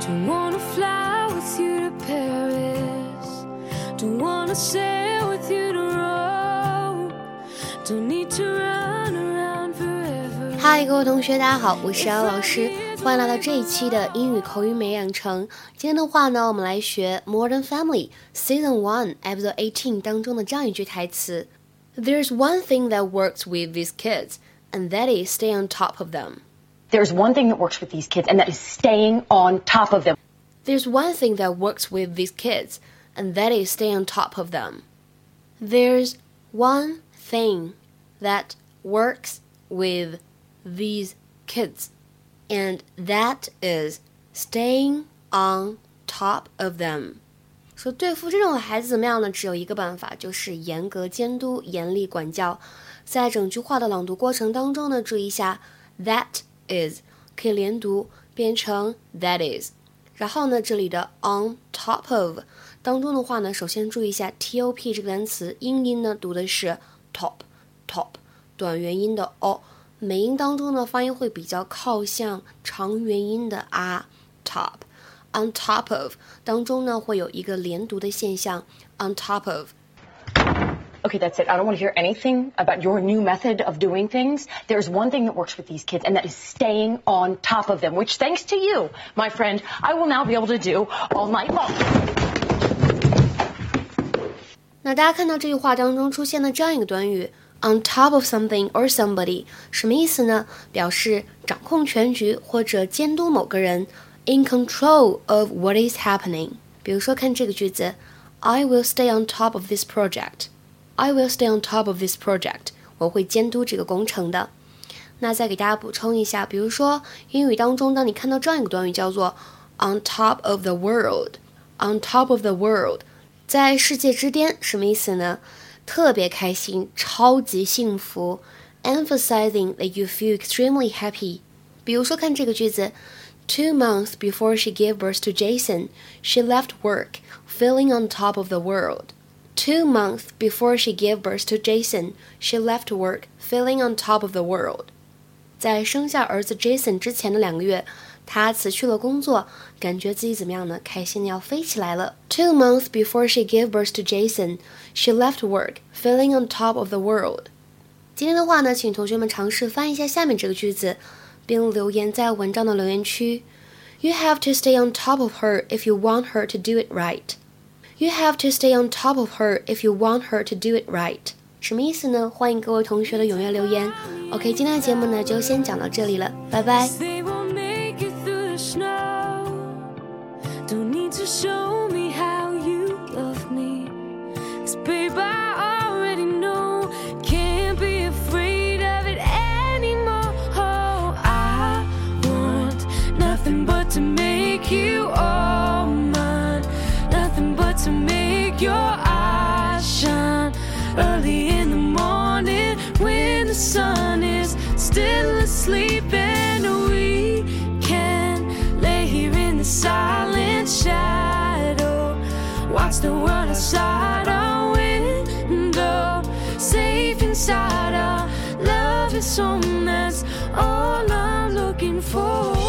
Don't wanna fly with you to Paris. Don't wanna sail with you to Rome. Don't need to run around forever. 嗨，各位同学，大家好，我是姚老师，欢迎来到这一期的英语口语美养成。今天的话呢，我们来学《Modern Family》Season One Episode Eighteen 当中的这样一句台词：There's one thing that works with these kids, and that is stay on top of them. There's one thing that works with these kids, and that is staying on top of them. There's one thing that works with these kids, and that is stay on top of them. There's one thing that works with these kids, and that is staying on top of them. 说对付这种孩子怎么样呢？只有一个办法，就是严格监督、严厉管教。在整句话的朗读过程当中呢，注意一下 that is 可以连读变成 that is，然后呢，这里的 on top of 当中的话呢，首先注意一下 top 这个单词，英音呢读的是 top top 短元音的 o，美音当中呢发音会比较靠向长元音的 a top on top of 当中呢会有一个连读的现象 on top of。Okay, that's it. I don't want to hear anything about your new method of doing things. There's one thing that works with these kids, and that is staying on top of them, which, thanks to you, my friend, I will now be able to do all night long. 那大家看到这句话当中出现的这样一个短语 on top of something or somebody，什么意思呢？表示掌控全局或者监督某个人，in control of what is happening。比如说看这个句子，I will stay on top of this project。 I will stay on top of this project。我会监督这个工程的。那再给大家补充一下，比如说英语当中，当你看到这样一个短语叫做 on top of the world，on top of the world，在世界之巅，什么意思呢？特别开心，超级幸福，emphasizing that you feel extremely happy。比如说看这个句子，Two months before she gave birth to Jason, she left work, feeling on top of the world. Two months before she gave birth to Jason, she left work, feeling on top of the world. 在生下儿子 Jason 之前的两个月，她辞去了工作，感觉自己怎么样呢？开心的要飞起来了。Two months before she gave birth to Jason, she left work, feeling on top of the world. 今天的话呢，请同学们尝试翻译一下下面这个句子，并留言在文章的留言区。You have to stay on top of her if you want her to do it right. You have to stay on top of her if you want her to do it right. 什么意思呢？欢迎各位同学的踊跃留言。OK，今天的节目呢就先讲到这里了，拜拜。 Sun is still asleep and we can lay here in the silent shadow. Watch the world outside our window. Safe inside our love is home that's all i'm looking for